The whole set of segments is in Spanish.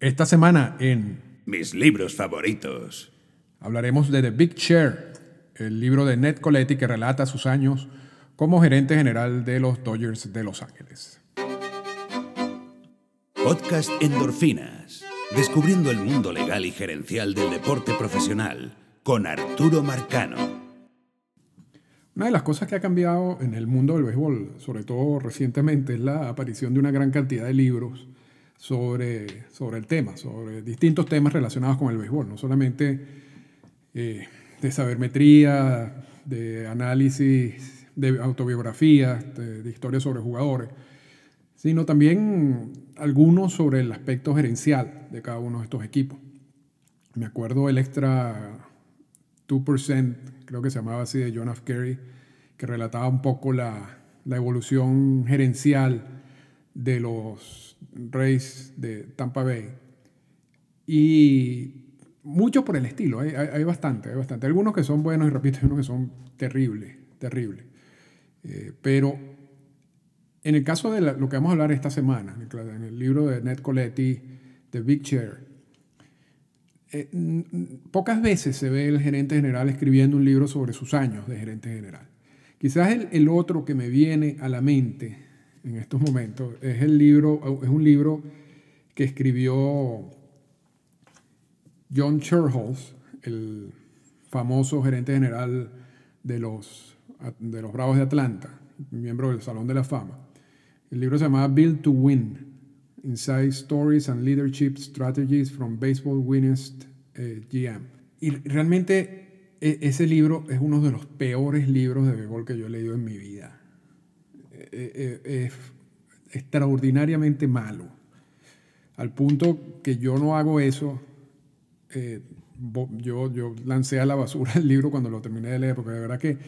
Esta semana en Mis libros favoritos. hablaremos de The Big Chair, el libro de Ned Coletti que relata sus años como gerente general de los Dodgers de Los Ángeles. Podcast Endorfinas. Descubriendo el mundo legal y gerencial del deporte profesional con Arturo Marcano. Una de las cosas que ha cambiado en el mundo del béisbol, sobre todo recientemente, es la aparición de una gran cantidad de libros sobre, sobre el tema, sobre distintos temas relacionados con el béisbol, no solamente eh, de sabermetría, de análisis, de autobiografías, de, de historias sobre jugadores, sino también algunos sobre el aspecto gerencial de cada uno de estos equipos. Me acuerdo el extra 2%, creo que se llamaba así, de John F. Kerry, que relataba un poco la, la evolución gerencial de los Rays de Tampa Bay. Y mucho por el estilo, hay, hay, bastante, hay bastante. Algunos que son buenos y repito, hay unos que son terribles, terribles. Eh, pero en el caso de lo que vamos a hablar esta semana, en el, libro de Ned Coletti, The Big Chair, eh, pocas veces se ve el gerente general escribiendo un libro sobre sus años de gerente general. Quizás el, el otro que me viene a la mente en estos momentos es el libro, es un libro que escribió John Sherholz, el famoso gerente general de los, de los Bravos de Atlanta, miembro del Salón de la Fama. El libro se llamaba Build to Win, Inside Stories and Leadership Strategies from Baseball Winnest eh, GM. Y realmente e- ese libro es uno de los peores libros de béisbol que yo he leído en mi vida. Eh, eh, Es extraordinariamente malo. Al punto que yo no hago eso, eh, yo, yo lancé a la basura el libro cuando lo terminé de leer, porque de verdad que eh,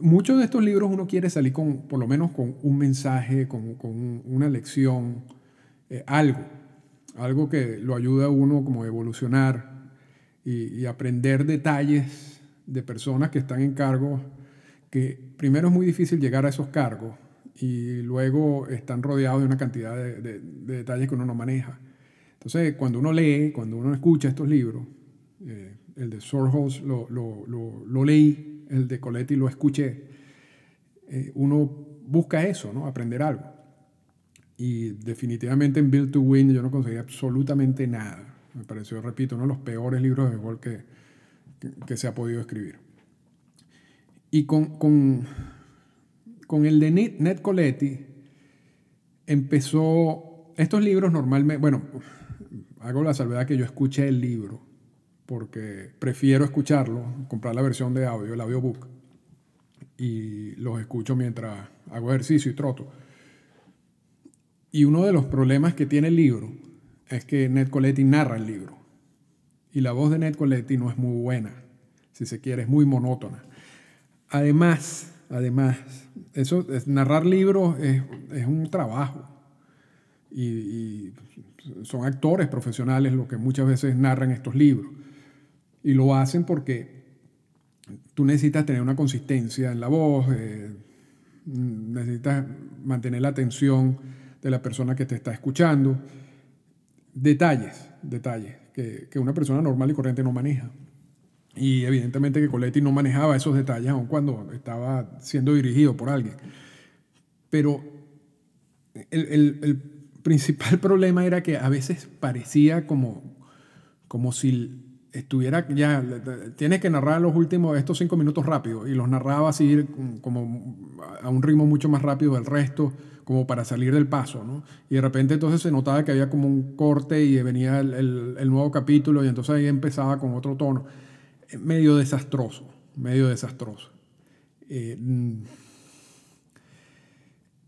muchos de estos libros uno quiere salir con, por lo menos con un mensaje, con, con una lección, algo, algo que lo ayuda a uno como a evolucionar y, y aprender detalles de personas que están en cargos, que primero es muy difícil llegar a esos cargos y luego están rodeados de una cantidad de, de- de detalles que uno no maneja. Entonces, cuando uno lee, cuando uno escucha estos libros, eh, el de Sorholz lo, lo, lo, lo leí, el de Coletti lo escuché, eh, uno busca eso, ¿no? aprender algo. Y definitivamente en Build to Win yo no conseguí absolutamente nada. Me pareció, repito, uno de los peores libros de béisbol que, que, que se ha podido escribir. Y con, con, con el de Ned Coletti empezó... Estos libros normalmente, bueno, hago la salvedad que yo escuché el libro, porque prefiero escucharlo, comprar la versión de audio, el audiobook, y los escucho mientras hago ejercicio y troto. Y uno de los problemas que tiene el libro es que Ned Coletti narra el libro. Y la voz de Ned Coletti no es muy buena, si se quiere, es muy monótona. Además, además, eso, es- narrar libros es, un trabajo. Y, son actores profesionales los que muchas veces narran estos libros. Y lo hacen porque tú necesitas tener una consistencia en la voz, eh, necesitas mantener la atención de la persona que te está escuchando. Detalles, detalles que una persona normal y corriente no maneja. Y evidentemente que Coletti no manejaba esos detalles aun cuando estaba siendo dirigido por alguien. Pero el, el- el principal problema era que a veces parecía como, como si estuviera ya, tienes que narrar los últimos, estos cinco minutos rápido, y los narraba así como a un ritmo mucho más rápido del resto, como para salir del paso, ¿no? Y de repente entonces se notaba que había como un corte y venía el, el- el nuevo capítulo y entonces ahí empezaba con otro tono. Medio desastroso, medio desastroso. Eh, mm,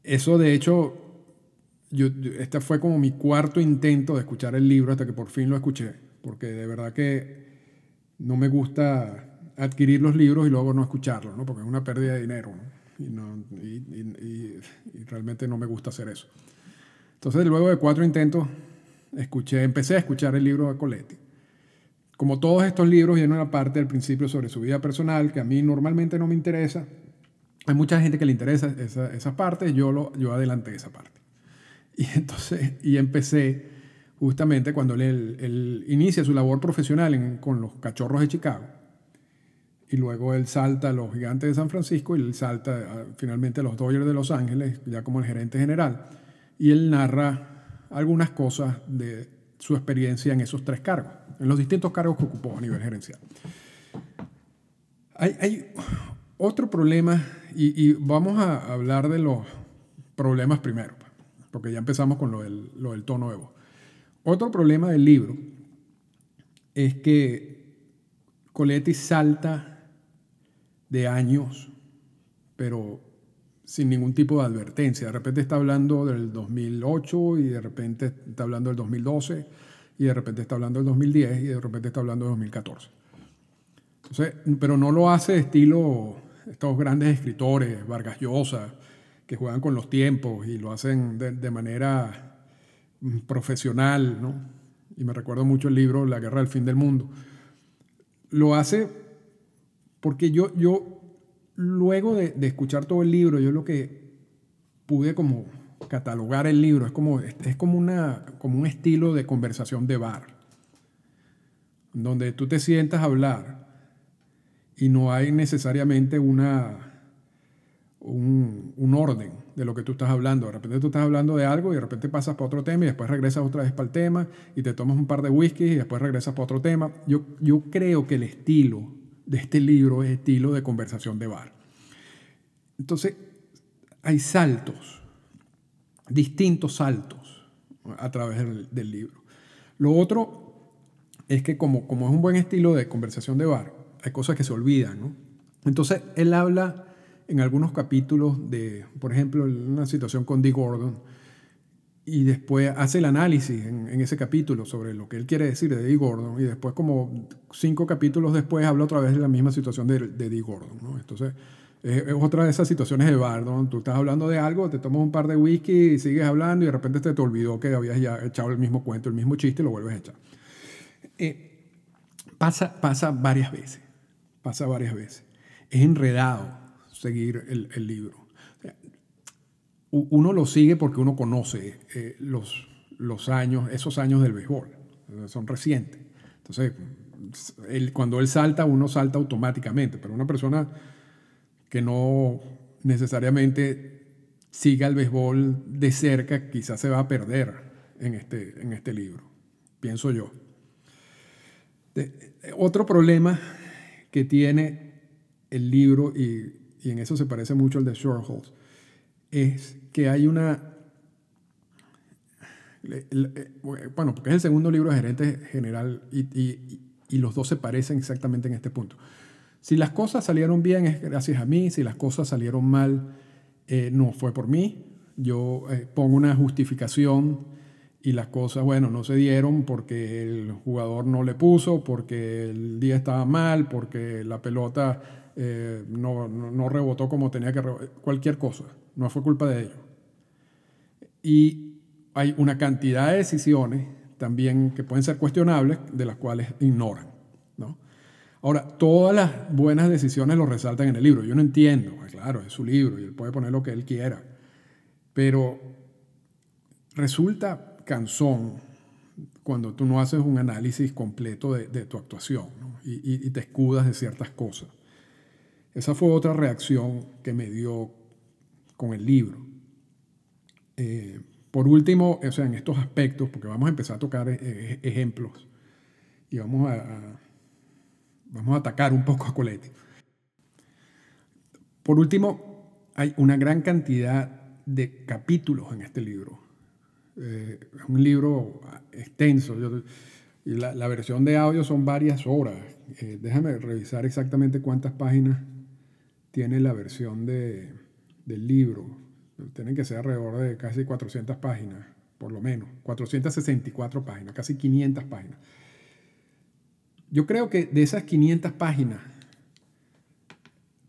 eso de hecho, yo, este fue como mi cuarto intento de escuchar el libro hasta que por fin lo escuché, porque de verdad que no me gusta adquirir los libros y luego no escucharlos, ¿no? porque es una pérdida de dinero. Y, no- realmente no me gusta hacer eso. Entonces luego de cuatro intentos escuché, empecé a escuchar el libro de Coletti. Como todos estos libros, viene una parte al principio sobre su vida personal que a mí normalmente no me interesa. Hay mucha gente que le interesa esa, esa parte, yo, lo, yo adelanté esa parte. Y entonces, y empecé justamente cuando él, inicia su labor profesional con los cachorros de Chicago. Y luego él salta a los gigantes de San Francisco y él salta finalmente a los Dodgers de Los Ángeles, ya como el gerente general. Y él narra algunas cosas de su experiencia en esos tres cargos, en los distintos cargos que ocupó a nivel gerencial. Hay, otro problema, y, vamos a hablar de los problemas primero, pues, porque ya empezamos con lo del, lo del tono de Otro problema del libro es que Coletti salta de años, pero sin ningún tipo de advertencia. De repente está hablando del 2008 y de repente está hablando del 2012 y de repente está hablando del 2010 y de repente está hablando del 2014. pero no lo hace estilo estos grandes escritores, Vargas Llosa, que juegan con los tiempos y lo hacen de, manera mm, profesional, ¿no? Y me recuerdo mucho el libro La guerra del fin del mundo. Lo hace porque yo, yo luego de, escuchar todo el libro, yo lo que pude como catalogar el libro es como, es como, una, como un estilo de conversación de bar, donde tú te sientas a hablar y no hay necesariamente una, un, un, orden de lo que tú estás hablando. De repente tú estás hablando de algo y de repente pasas para otro tema y después regresas otra vez para el tema y te tomas un par de whisky y después regresas para otro tema. Yo, yo creo que el estilo de este libro es estilo de conversación de bar. Entonces, hay saltos, distintos saltos a través del, libro. Lo otro es que como, como es un buen estilo de conversación de bar, hay cosas que se olvidan, ¿no? Entonces, él habla en algunos capítulos de, por ejemplo, una situación con Dee Gordon, y después hace el análisis en, ese capítulo sobre lo que él quiere decir de Dee Gordon, y después como cinco capítulos después habla otra vez de la misma situación de, de Dee Gordon, ¿no? Entonces, es, otra de esas situaciones de bar, ¿no? Tú estás hablando de algo, te tomas un par de whisky y sigues hablando y de repente te, te olvidó que habías ya echado el mismo cuento, el mismo chiste y lo vuelves a echar. Eh, pasa, pasa varias veces pasa varias veces. Es enredado seguir el, libro. Uno lo sigue porque uno conoce eh, los, los años, esos años del béisbol, son recientes. Entonces, cuando él salta, uno salta automáticamente, pero una persona que no necesariamente siga el béisbol de cerca, quizás se va a perder en este, en este libro, pienso yo. otro problema que tiene el libro, y, en eso se parece mucho al de Shorthouse, es que hay una... Bueno, porque es el segundo libro de gerente general y, los dos se parecen exactamente en este punto. Si las cosas salieron bien es gracias a mí, si las cosas salieron mal eh, no fue por mí. Yo eh, pongo una justificación y las cosas, bueno, no se dieron porque el jugador no le puso, porque el día estaba mal, porque la pelota eh, no, no, rebotó como tenía que rebotar, cualquier cosa, no fue culpa de ellos. Y hay una cantidad de decisiones también que pueden ser cuestionables, de las cuales ignoran. ¿no? Ahora, todas las buenas decisiones lo resaltan en el libro. Yo no entiendo, pues claro, es su libro y él puede poner lo que él quiera, pero resulta cansón cuando tú no haces un análisis completo de, tu actuación y, te escudas de ciertas cosas. Esa fue otra reacción que me dio con el libro. Eh, por último, o sea, en estos aspectos, porque vamos a empezar a tocar eh, eh, ejemplos y vamos a, vamos a atacar un poco a Coletti. Por último, hay una gran cantidad de capítulos en este libro es un libro extenso. y la, versión de audio son varias horas. Déjame revisar exactamente cuántas páginas tiene la versión de, del libro. Tienen que ser alrededor de casi 400 páginas, por lo menos. 464 páginas, casi 500 páginas. Yo creo que de esas 500 páginas,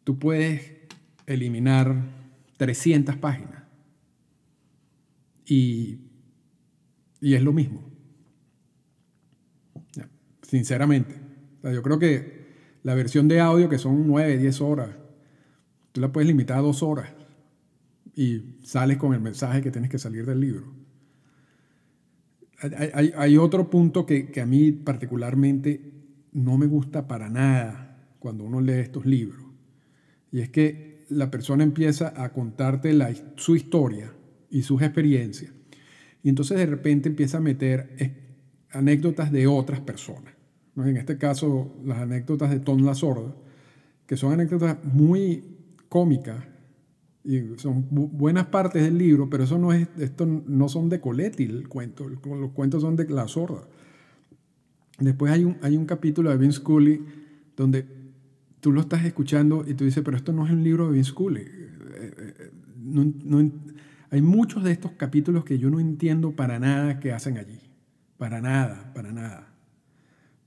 tú puedes eliminar 300 páginas. Y y es lo mismo. Sinceramente. yo creo que la versión de audio, que son 9, 10 horas, tú la puedes limitar a dos horas y sales con el mensaje que tienes que salir del libro. hay, otro punto que, que, a mí particularmente no me gusta para nada cuando uno lee estos libros. Y es que la persona empieza a contarte su historia y sus experiencias. Y entonces de repente empieza a meter anécdotas de otras personas. En este caso, las anécdotas de Tom La Sorda, que son anécdotas muy cómicas y son buenas partes del libro, pero eso no es, esto no son de Coletti el cuento, los cuentos son de La Sorda. Después hay un, hay un capítulo de Vince Cooley donde tú lo estás escuchando y tú dices, pero esto no es un libro de Vince Cooley. Eh, eh, no, hay muchos de estos capítulos que yo no entiendo para nada qué hacen allí. Para nada, para nada.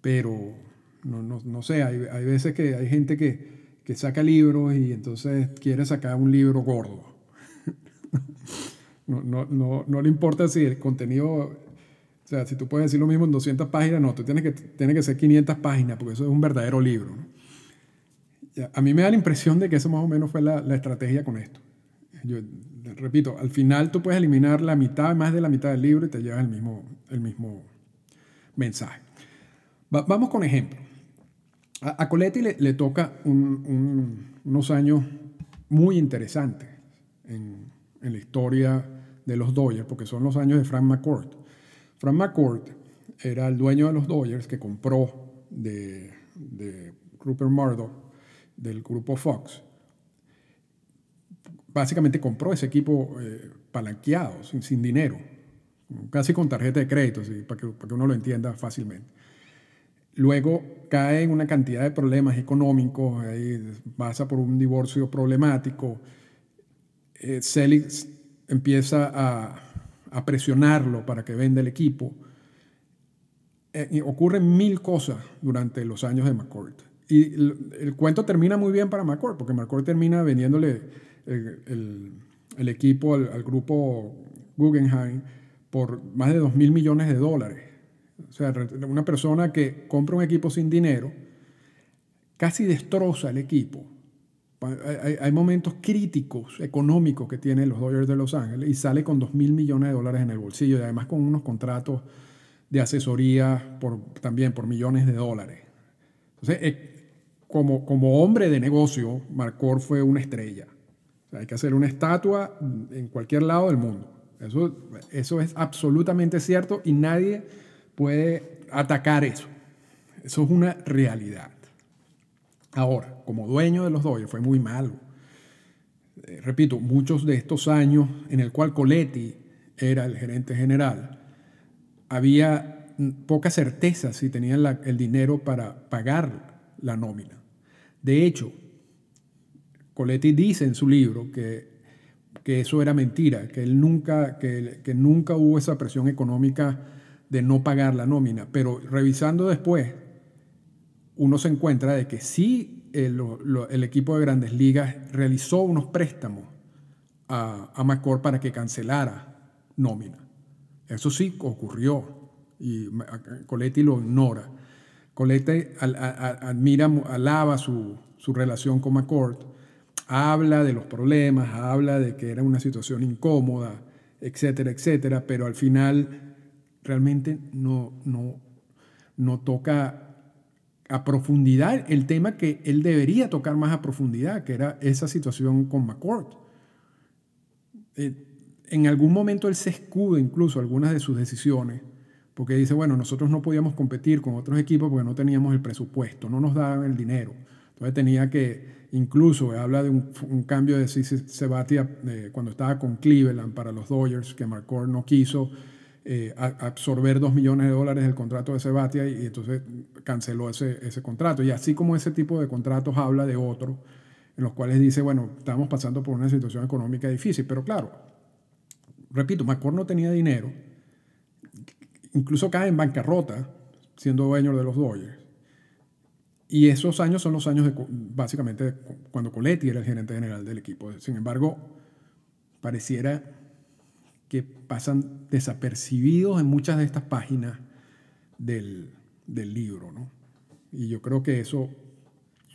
Pero no, no, no sé, hay, hay, veces que hay gente que, que, saca libros y entonces quiere sacar un libro gordo. no, no, no, no le importa si el contenido o sea, si tú puedes decir lo mismo en 200 páginas, no, tú tienes que, tiene que ser 500 páginas, porque eso es un verdadero libro. A mí me da la impresión de que eso más o menos fue la, la estrategia con esto. Repito, al final tú puedes eliminar la mitad, más de la mitad del libro y te llevas el mismo, el mismo mensaje. vamos con ejemplos. A, Coletti le, toca unos años muy interesantes en, la historia de los Dodgers, porque son los años de Frank McCourt. Frank McCourt era el dueño de los Dodgers que compró de, Rupert Murdoch del grupo Fox básicamente compró ese equipo eh, palanqueado, sin, dinero, casi con tarjeta de crédito, para, que, uno lo entienda fácilmente. Luego cae en una cantidad de problemas económicos, pasa por un divorcio problemático. Eh, empieza a, a, presionarlo para que venda el equipo. Eh, ocurren mil cosas durante los años de McCourt. Y el, cuento termina muy bien para McCourt, porque McCourt termina vendiéndole el, equipo, al, grupo Guggenheim, por más de 2 mil millones de dólares. O sea, una persona que compra un equipo sin dinero casi destroza el equipo. Hay, momentos críticos económicos que tienen los Dodgers de Los Ángeles y sale con 2 mil millones de dólares en el bolsillo y además con unos contratos de asesoría también por millones de dólares. Entonces, eh, como, hombre de negocio, Marcor fue una estrella. Hay que hacer una estatua en cualquier lado del mundo. Eso es absolutamente cierto y nadie puede atacar eso. Eso es una realidad. Ahora, como dueño de los Dodgers fue muy malo. Eh, repito, muchos de estos años en el cual Coletti era el gerente general, había poca certeza si tenían el dinero para pagar la nómina. De hecho, Coletti dice en su libro que, que eso era mentira, que, él nunca, que, que nunca hubo esa presión económica de no pagar la nómina, pero revisando después, uno se encuentra de que sí el, el equipo de grandes ligas realizó unos préstamos a, a McCord para que cancelara nómina. Eso sí ocurrió y Coletti lo ignora. Coletti admira, alaba su, su relación con McCord habla de los problemas, habla de que era una situación incómoda, etcétera, etcétera, pero al final realmente no, no, no toca a profundidad el tema que él debería tocar más a profundidad, que era esa situación con McCourt. Eh, en algún momento él se escuda incluso algunas de sus decisiones, porque dice, bueno, nosotros no podíamos competir con otros equipos porque no teníamos el presupuesto, no nos daban el dinero. Entonces tenía que, Incluso habla de un, cambio de Sebatia eh, cuando estaba con Cleveland para los Dodgers, que McCord no quiso eh, absorber dos millones de dólares del contrato de Sebatia y, entonces canceló ese, ese, contrato. Y así como ese tipo de contratos habla de otros, en los cuales dice, bueno, estamos pasando por una situación económica difícil. Pero claro, repito, McCord no tenía dinero, incluso cae en bancarrota siendo dueño de los Dodgers. Y esos años son los años de, básicamente cuando Coletti era el gerente general del equipo. Sin embargo, pareciera que pasan desapercibidos en muchas de estas páginas del, del libro. ¿no? Y yo creo que eso,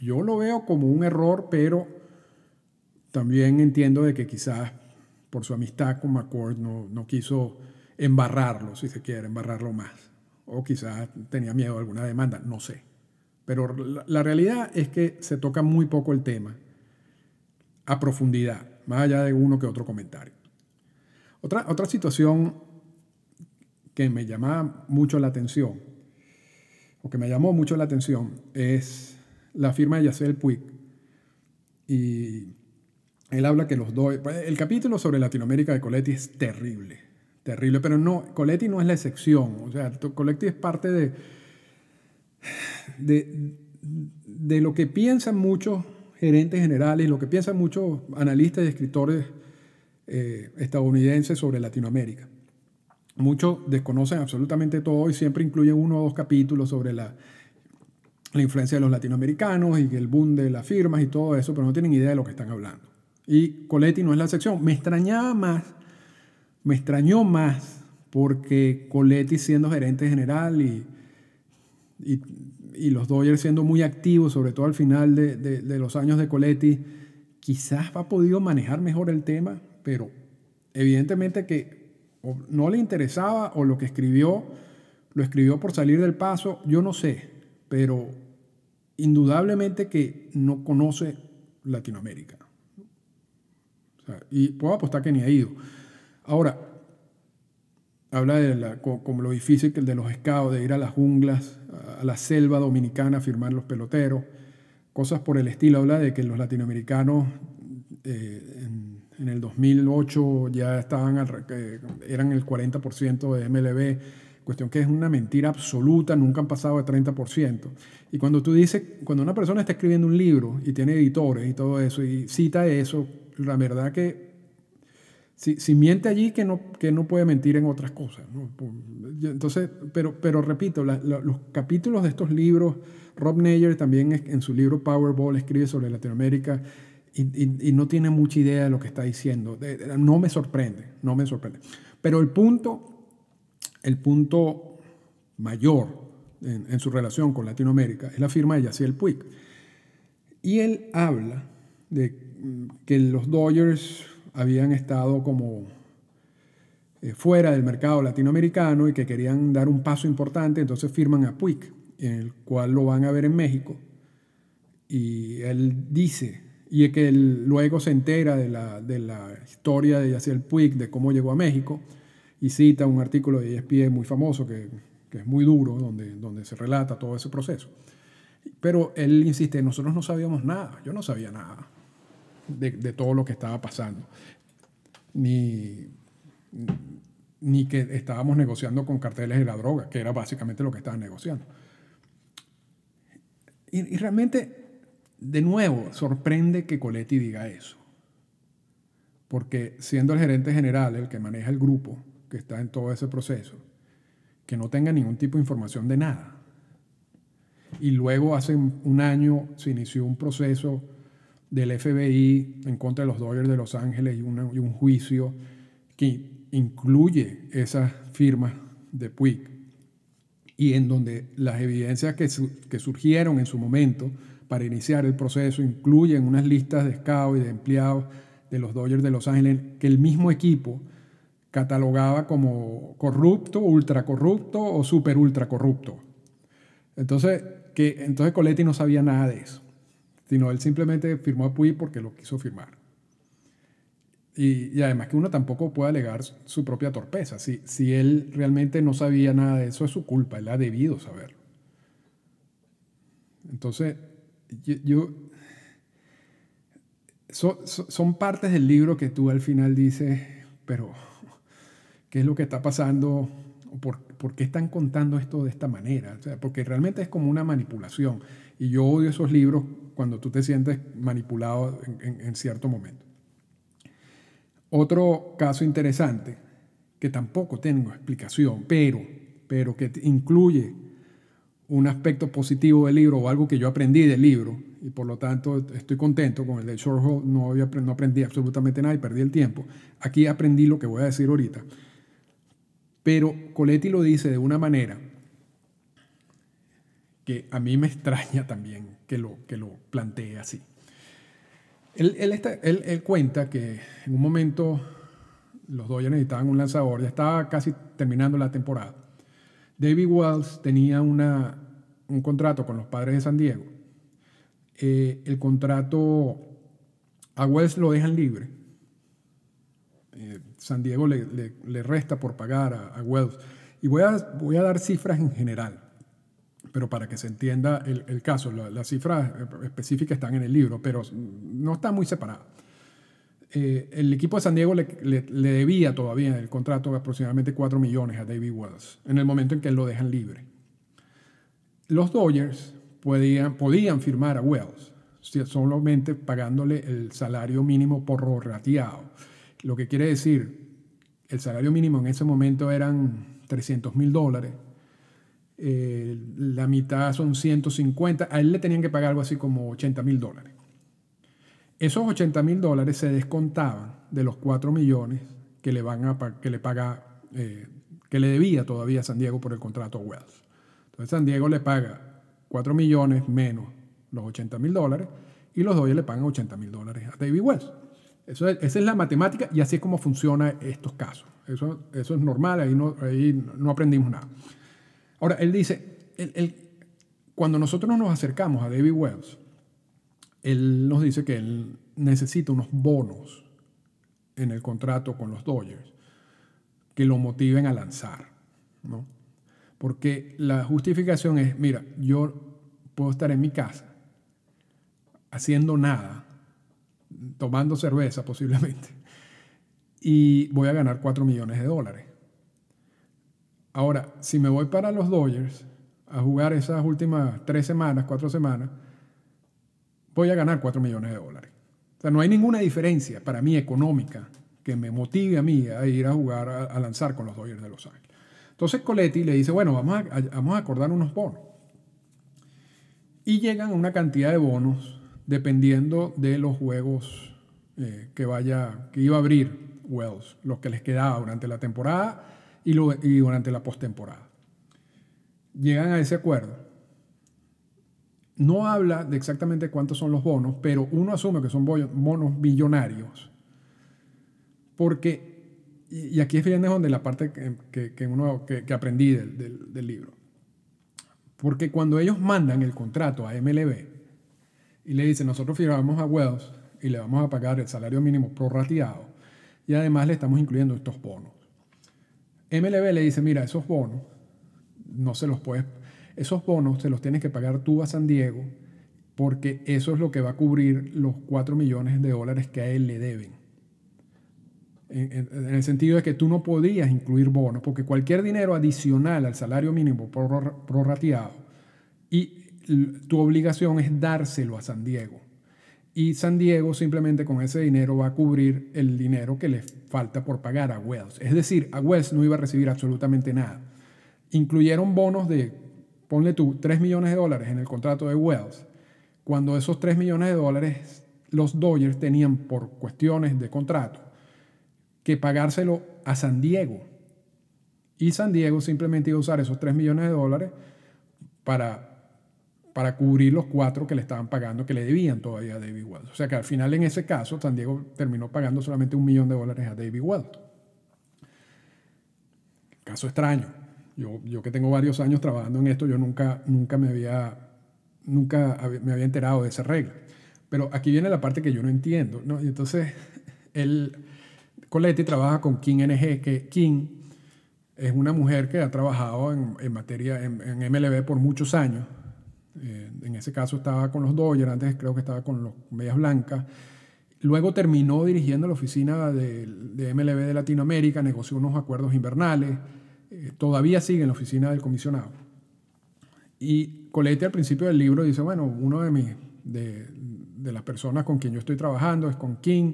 yo lo veo como un error, pero también entiendo de que quizás por su amistad con McCord no, no quiso embarrarlo, si se quiere, embarrarlo más. O quizás tenía miedo a alguna demanda, no sé. Pero la, realidad es que se toca muy poco el tema a profundidad, más allá de uno que otro comentario. Otra, otra situación que me llama mucho la atención, o que me llamó mucho la atención, es la firma de Yacel Puig. Y él habla que los dos... El capítulo sobre Latinoamérica de Coletti es terrible terrible, pero no, Coletti no es la excepción, o sea, Coletti es parte de, de, lo que piensan muchos gerentes generales, lo que piensan muchos analistas y escritores eh, estadounidenses sobre Latinoamérica. Muchos desconocen absolutamente todo y siempre incluyen uno o dos capítulos sobre la, influencia de los latinoamericanos y el boom de las firmas y todo eso, pero no tienen idea de lo que están hablando. Y Coletti no es la excepción. Me extrañaba más me extrañó más porque Coletti siendo gerente general y, y, los Dodgers siendo muy activos, sobre todo al final de, de, los años de Coletti, quizás ha podido manejar mejor el tema, pero evidentemente que no le interesaba o lo que escribió lo escribió por salir del paso, yo no sé, pero indudablemente que no conoce Latinoamérica. y puedo apostar que ni ha ido. Ahora, habla de como lo difícil que el de los scouts, de ir a las junglas, a la selva dominicana a firmar los peloteros, cosas por el estilo. Habla de que los latinoamericanos eh, el 2008 ya estaban, eran el 40% de MLB, cuestión que es una mentira absoluta, nunca han pasado de 30%. Y cuando tú dices, cuando una persona está escribiendo un libro y tiene editores y todo eso, y cita eso, la verdad que si, miente allí, que no, que no puede mentir en otras cosas. Entonces, pero, pero repito, los capítulos de estos libros, Rob Neyer también en su libro Powerball escribe sobre Latinoamérica y, no tiene mucha idea de lo que está diciendo. No me sorprende, no me sorprende. Pero el punto, el punto mayor en, en su relación con Latinoamérica es la firma de Yaciel Puig. Y él habla de que los Dodgers habían estado como eh, fuera del mercado latinoamericano y que querían dar un paso importante, entonces firman a Puig, en el cual lo van a ver en México. Y él dice, y es que él luego se entera de la, de la historia de Yaciel Puig, de cómo llegó a México, y cita un artículo de ESPN muy famoso, que, que es muy duro, donde, donde se relata todo ese proceso. Pero él insiste, nosotros no sabíamos nada, yo no sabía nada de, todo lo que estaba pasando. Ni, ni que estábamos negociando con carteles de la droga, que era básicamente lo que estaban negociando. Y, realmente, de nuevo, sorprende que Coletti diga eso. Porque siendo el gerente general, el que maneja el grupo, que está en todo ese proceso, que no tenga ningún tipo de información de nada. Y luego hace un año se inició un proceso del FBI en contra de los Dodgers de Los Ángeles y, un juicio que incluye esas firmas de Puig y en donde las evidencias que, que, surgieron en su momento para iniciar el proceso incluyen unas listas de scouts y de empleados de los Dodgers de Los Ángeles que el mismo equipo catalogaba como corrupto, ultra corrupto o super ultra corrupto. Entonces, que, entonces Coletti no sabía nada de eso sino él simplemente firmó a Puy porque lo quiso firmar. Y, además que uno tampoco puede alegar su propia torpeza. Si, si él realmente no sabía nada de eso, es su culpa, él ha debido saberlo. Entonces, yo, son partes del libro que tú al final dices, pero ¿qué es lo que está pasando? ¿Por, ¿Por, qué están contando esto de esta manera? O sea, porque realmente es como una manipulación. Y yo odio esos libros cuando tú te sientes manipulado en, cierto momento. Otro caso interesante, que tampoco tengo explicación, pero, pero que incluye un aspecto positivo del libro o algo que yo aprendí del libro, y por lo tanto estoy contento con el de Short no, no aprendí absolutamente nada y perdí el tiempo. Aquí aprendí lo que voy a decir ahorita. Pero Coletti lo dice de una manera que a mí me extraña también que lo, que lo plantee así. Él, él, cuenta que en un momento los Dodgers necesitaban un lanzador, ya estaba casi terminando la temporada. David Wells tenía una, un contrato con los padres de San Diego. Eh, el contrato a Wells lo dejan libre. Eh, San Diego le, resta por pagar a, Wells. Y voy a, voy a dar cifras en general, pero para que se entienda el, caso. las cifras específicas están en el libro, pero no están muy separadas. Eh, el equipo de San Diego le, debía todavía el contrato de aproximadamente 4 millones a David Wells en el momento en que lo dejan libre. Los Dodgers podían, podían firmar a Wells solamente pagándole el salario mínimo por prorrateado. Lo que quiere decir, el salario mínimo en ese momento eran 300 mil dólares. Eh, la mitad son 150. A él le tenían que pagar algo así como 80 mil dólares. Esos 80 mil dólares se descontaban de los 4 millones que le, van a, que le paga, eh, que le debía todavía San Diego por el contrato Wells. Entonces San Diego le paga 4 millones menos los 80 mil dólares y los Dodgers le pagan 80 mil dólares a David Wells. Eso esa es la matemática y así es como funcionan estos casos. Eso, eso es normal, ahí no, ahí no aprendimos nada. Ahora, él dice, cuando nosotros nos acercamos a David Wells, él nos dice que él necesita unos bonos en el contrato con los Dodgers que lo motiven a lanzar, ¿no? Porque la justificación es, mira, yo puedo estar en mi casa haciendo nada, tomando cerveza posiblemente, y voy a ganar 4 millones de dólares. Ahora, si me voy para los Dodgers a jugar esas últimas tres semanas, cuatro semanas, voy a ganar 4 millones de dólares. O sea, no hay ninguna diferencia para mí económica que me motive a mí a ir a jugar, a, lanzar con los Dodgers de Los Ángeles. Entonces Coletti le dice, bueno, vamos a, vamos a acordar unos bonos. Y llegan a una cantidad de bonos dependiendo de los juegos eh, que, vaya, que iba a abrir Wells, los que les quedaba durante la temporada y, y durante la postemporada. Llegan a ese acuerdo no habla de exactamente cuántos son los bonos, pero uno asume que son bonos millonarios. Porque, y aquí es donde la parte que, uno, que, aprendí del, del, libro. Porque cuando ellos mandan el contrato a MLB y le dicen, nosotros firmamos a Wells y le vamos a pagar el salario mínimo prorrateado y además le estamos incluyendo estos bonos. MLB le dice, mira, esos bonos no se los puedes esos bonos se los tienes que pagar tú a San Diego porque eso es lo que va a cubrir los 4 millones de dólares que a él le deben. En, el sentido de que tú no podías incluir bonos, porque cualquier dinero adicional al salario mínimo prorrateado y tu obligación es dárselo a San Diego. Y San Diego simplemente con ese dinero va a cubrir el dinero que le falta por pagar a Wells. Es decir, a Wells no iba a recibir absolutamente nada. Incluyeron bonos de ponle tú 3 millones de dólares en el contrato de Wells, cuando esos 3 millones de dólares los Dodgers tenían por cuestiones de contrato que pagárselo a San Diego. Y San Diego simplemente iba a usar esos 3 millones de dólares para, para cubrir los cuatro que le estaban pagando, que le debían todavía a David Wells. O sea que al final en ese caso San Diego terminó pagando solamente un millón de dólares a David Wells. Caso extraño. Yo, que tengo varios años trabajando en esto, yo nunca, nunca, me, había, nunca me había enterado de esa regla. Pero aquí viene la parte que yo no entiendo. ¿no? Y entonces, él, Coletti trabaja con King NG, que King es una mujer que ha trabajado en, en materia, en, MLB por muchos años. Eh, en ese caso estaba con los Dodgers, antes creo que estaba con los Medias Blancas. Luego terminó dirigiendo la oficina de, de MLB de Latinoamérica, negoció unos acuerdos invernales eh, todavía sigue en la oficina del comisionado. Y Colette al principio del libro dice, bueno, uno de, mis, de, de, las personas con quien yo estoy trabajando es con King,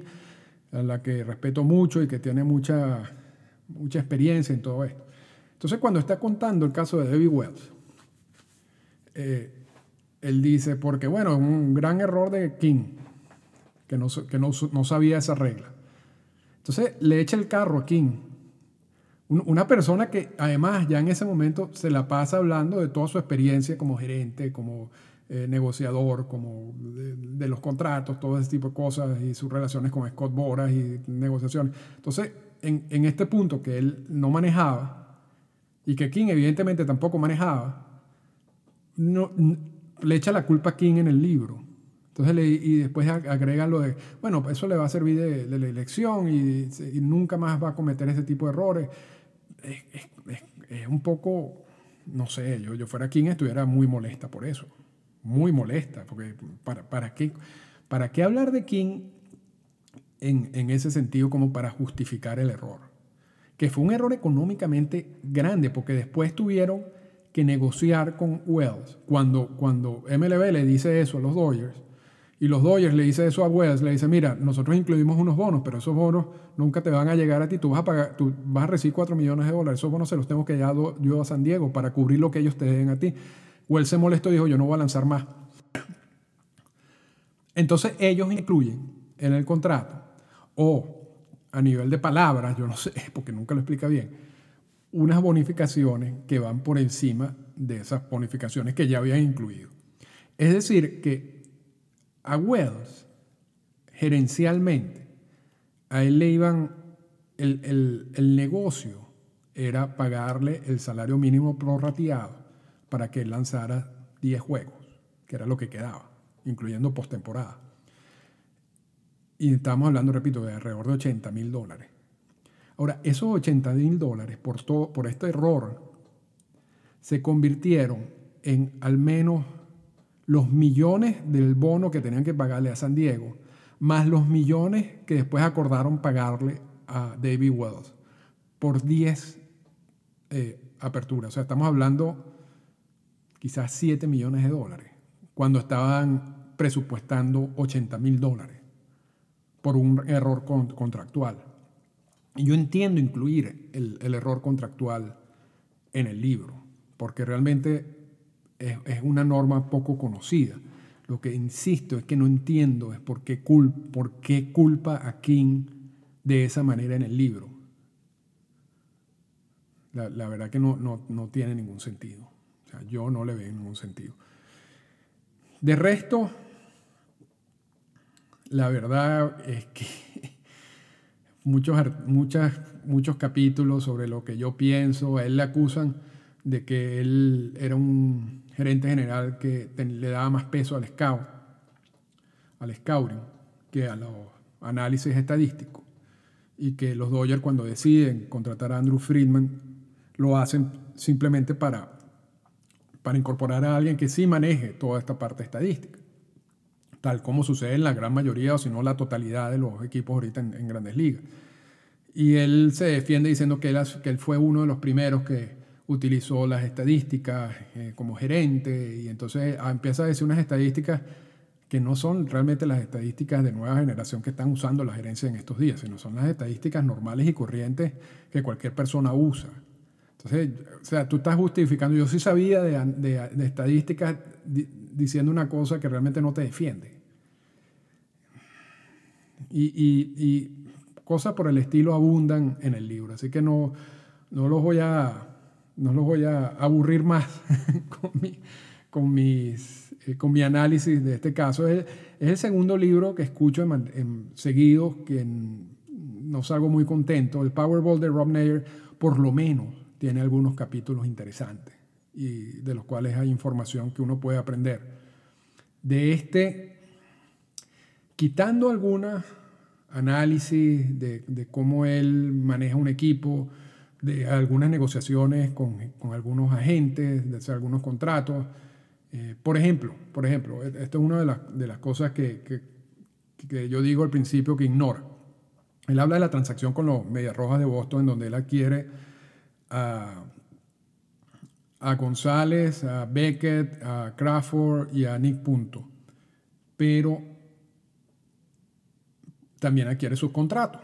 a la que respeto mucho y que tiene mucha, mucha experiencia en todo esto. Entonces cuando está contando el caso de David Wells, eh, él dice, porque bueno, un gran error de King, que, no, que no, no sabía esa regla. Entonces le echa el carro a King una persona que además ya en ese momento se la pasa hablando de toda su experiencia como gerente, como eh, negociador, como de, los contratos, todo ese tipo de cosas y sus relaciones con Scott Boras y negociaciones. Entonces, en, en este punto que él no manejaba y que King evidentemente tampoco manejaba, no, le echa la culpa a King en el libro. Entonces, le, y después agrega lo de, bueno, eso le va a servir de, de la elección y, y, nunca más va a cometer ese tipo de errores. Es, es, es, un poco, no sé, yo, yo fuera King estuviera muy molesta por eso. Muy molesta, porque ¿para, para, qué, para qué hablar de King en, en ese sentido como para justificar el error? Que fue un error económicamente grande, porque después tuvieron que negociar con Wells. Cuando, cuando MLB le dice eso a los Dodgers, y los Dodgers le dice eso a Wells, le dice, mira, nosotros incluimos unos bonos, pero esos bonos nunca te van a llegar a ti, tú vas a, pagar, tú vas a recibir 4 millones de dólares, esos bonos se los tengo que llevar yo a San Diego para cubrir lo que ellos te den a ti. Wells se molestó y dijo, yo no voy a lanzar más. Entonces ellos incluyen en el contrato, o a nivel de palabras, yo no sé, porque nunca lo explica bien, unas bonificaciones que van por encima de esas bonificaciones que ya habían incluido. Es decir, que a Wells, gerencialmente, a él le iban, el, el, el negocio era pagarle el salario mínimo prorrateado para que él lanzara 10 juegos, que era lo que quedaba, incluyendo postemporada. Y estamos hablando, repito, de alrededor de 80 mil dólares. Ahora, esos 80 mil dólares por, todo, por este error se convirtieron en al menos los millones del bono que tenían que pagarle a San Diego, más los millones que después acordaron pagarle a David Wells por 10 eh, aperturas. O sea, estamos hablando quizás 7 millones de dólares, cuando estaban presupuestando 80 mil dólares por un error contractual. Y yo entiendo incluir el, el error contractual en el libro, porque realmente es, es, una norma poco conocida. Lo que insisto es que no entiendo es por qué, cul por qué culpa a King de esa manera en el libro. La, la verdad que no, no, no, tiene ningún sentido. O sea, yo no le veo ningún sentido. De resto, la verdad es que muchos, muchos capítulos sobre lo que yo pienso, a él le acusan de que él era un gerente general que le daba más peso al scout, al scouting, que a los análisis estadísticos. Y que los Dodgers cuando deciden contratar a Andrew Friedman lo hacen simplemente para, para incorporar a alguien que sí maneje toda esta parte estadística. Tal como sucede en la gran mayoría, o si no la totalidad de los equipos ahorita en, grandes ligas. Y él se defiende diciendo que él fue uno de los primeros que, utilizó las estadísticas eh, como gerente y entonces ah, empieza a decir unas estadísticas que no son realmente las estadísticas de nueva generación que están usando la gerencia en estos días, sino son las estadísticas normales y corrientes que cualquier persona usa. Entonces, o sea, tú estás justificando, yo sí sabía de, estadísticas di, diciendo una cosa que realmente no te defiende. Y, y, y cosas por el estilo abundan en el libro, así que no, no los voy a no los voy a aburrir más con, mi, con, mis, eh, con mi análisis de este caso. Es, es el segundo libro que escucho en, en seguido, que en, no salgo muy contento. El Powerball de Rob Nair, por lo menos, tiene algunos capítulos interesantes y de los cuales hay información que uno puede aprender. De este, quitando algunos análisis de, de cómo él maneja un equipo, de algunas negociaciones con, con algunos agentes, de hacer algunos contratos. Eh, por ejemplo, por ejemplo, e-, esto es una de las, de las cosas que, que, yo digo al principio que ignora. Él habla de la transacción con los Medias Rojas de Boston, en donde él adquiere a, a González, a Beckett, a Crawford y a Nick Punto. Pero también adquiere sus contratos,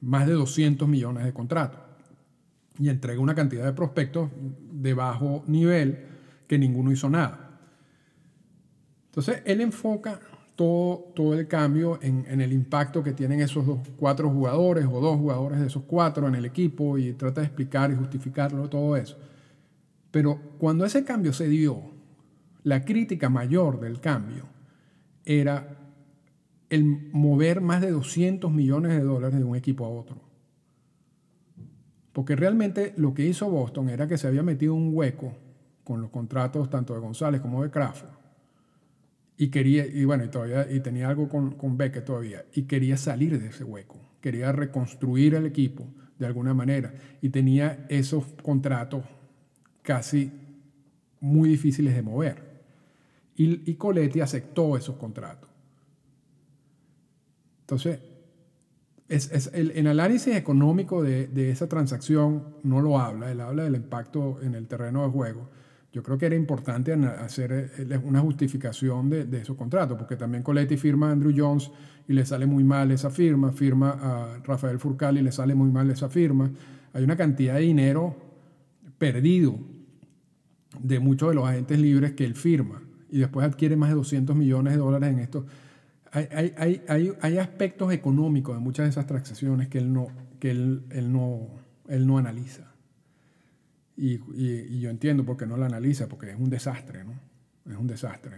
más de 200 millones de contratos y entrega una cantidad de prospectos de bajo nivel que ninguno hizo nada. Entonces, él enfoca todo, todo el cambio en, en, el impacto que tienen esos dos, cuatro jugadores o dos jugadores de esos cuatro en el equipo y trata de explicar y justificarlo, todo eso. Pero cuando ese cambio se dio, la crítica mayor del cambio era el mover más de 200 millones de dólares de un equipo a otro. Porque realmente lo que hizo Boston era que se había metido un hueco con los contratos tanto de González como de Crawford. Y quería, y bueno, y todavía, y tenía algo con, con Beckett todavía, y quería salir de ese hueco, quería reconstruir el equipo de alguna manera, y tenía esos contratos casi muy difíciles de mover. Y, y Coletti aceptó esos contratos. Entonces, es, el, análisis económico de, de, esa transacción no lo habla, él habla del impacto en el terreno de juego. Yo creo que era importante hacer eh, una justificación de, de esos contratos, porque también Coletti firma a Andrew Jones y le sale muy mal esa firma, firma a Rafael Furcal y le sale muy mal esa firma. Hay una cantidad de dinero perdido de muchos de los agentes libres que él firma y después adquiere más de 200 millones de dólares en esto hay, hay, hay, hay, aspectos económicos de muchas de esas transacciones que él no, que él, él no, él no analiza. Y, y, yo entiendo por qué no lo analiza, porque es un desastre, ¿no? Es un desastre.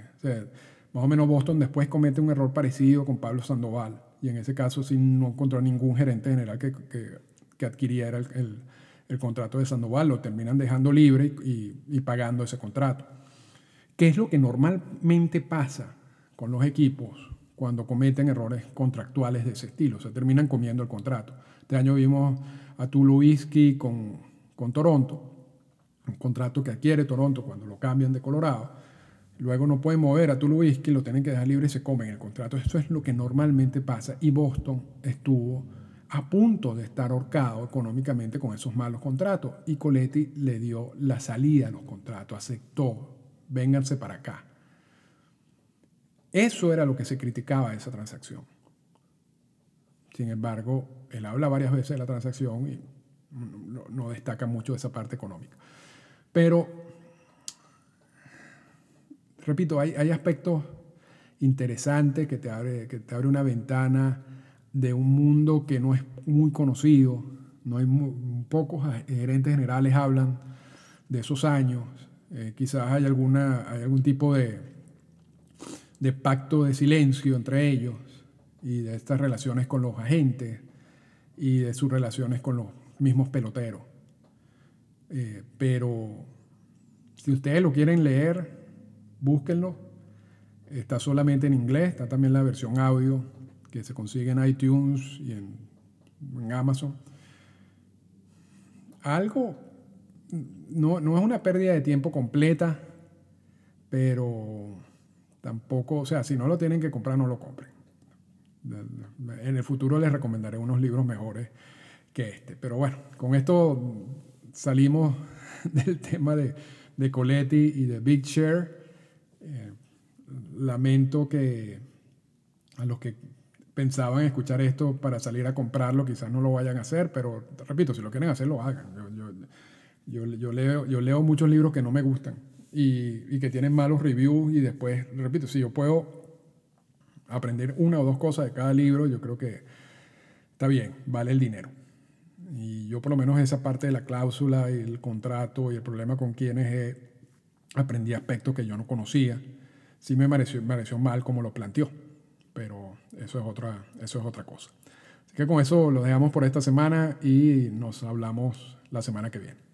más o menos Boston después comete un error parecido con Pablo Sandoval, y en ese caso sí no encontró ningún gerente general que, que, que adquiriera el, el, el, contrato de Sandoval, lo terminan dejando libre y, y pagando ese contrato. ¿Qué es lo que normalmente pasa con los equipos cuando cometen errores contractuales de ese estilo, se terminan comiendo el contrato. Este año vimos a Tulowitzki con, con Toronto, un contrato que adquiere Toronto cuando lo cambian de Colorado. Luego no pueden mover a Tulowitzki, lo tienen que dejar libre y se comen el contrato. Eso es lo que normalmente pasa y Boston estuvo a punto de estar ahorcado económicamente con esos malos contratos y Coletti le dio la salida a los contratos, aceptó, vénganse para acá. Eso era lo que se criticaba de esa transacción. Sin embargo, él habla varias veces de la transacción y no, destaca mucho de esa parte económica. Pero, repito, hay, aspectos interesantes que te, abre, que te abre una ventana de un mundo que no es muy conocido. No hay pocos gerentes generales hablan de esos años. Eh, quizás hay, alguna, hay algún tipo de, de pacto de silencio entre ellos y de estas relaciones con los agentes y de sus relaciones con los mismos peloteros. Eh, pero si ustedes lo quieren leer, búsquenlo. Está solamente en inglés, está también la versión audio que se consigue en iTunes y en, en Amazon. Algo, no, no es una pérdida de tiempo completa, pero Tampoco, o sea, si no lo tienen que comprar, no lo compren. En el futuro les recomendaré unos libros mejores que este. Pero bueno, con esto salimos del tema de, de Coletti y de Big Share. Eh, lamento que a los que pensaban escuchar esto para salir a comprarlo, quizás no lo vayan a hacer, pero repito, si lo quieren hacer, lo hagan. Yo, yo, leo, yo leo muchos libros que no me gustan y, que tienen malos reviews y después, repito, si yo puedo aprender una o dos cosas de cada libro, yo creo que está bien, vale el dinero. Y yo por lo menos esa parte de la cláusula y el contrato y el problema con quienes aprendí aspectos que yo no conocía, sí me pareció, me pareció mal como lo planteó, pero eso es, otra, eso es otra cosa. Así que con eso lo dejamos por esta semana y nos hablamos la semana que viene.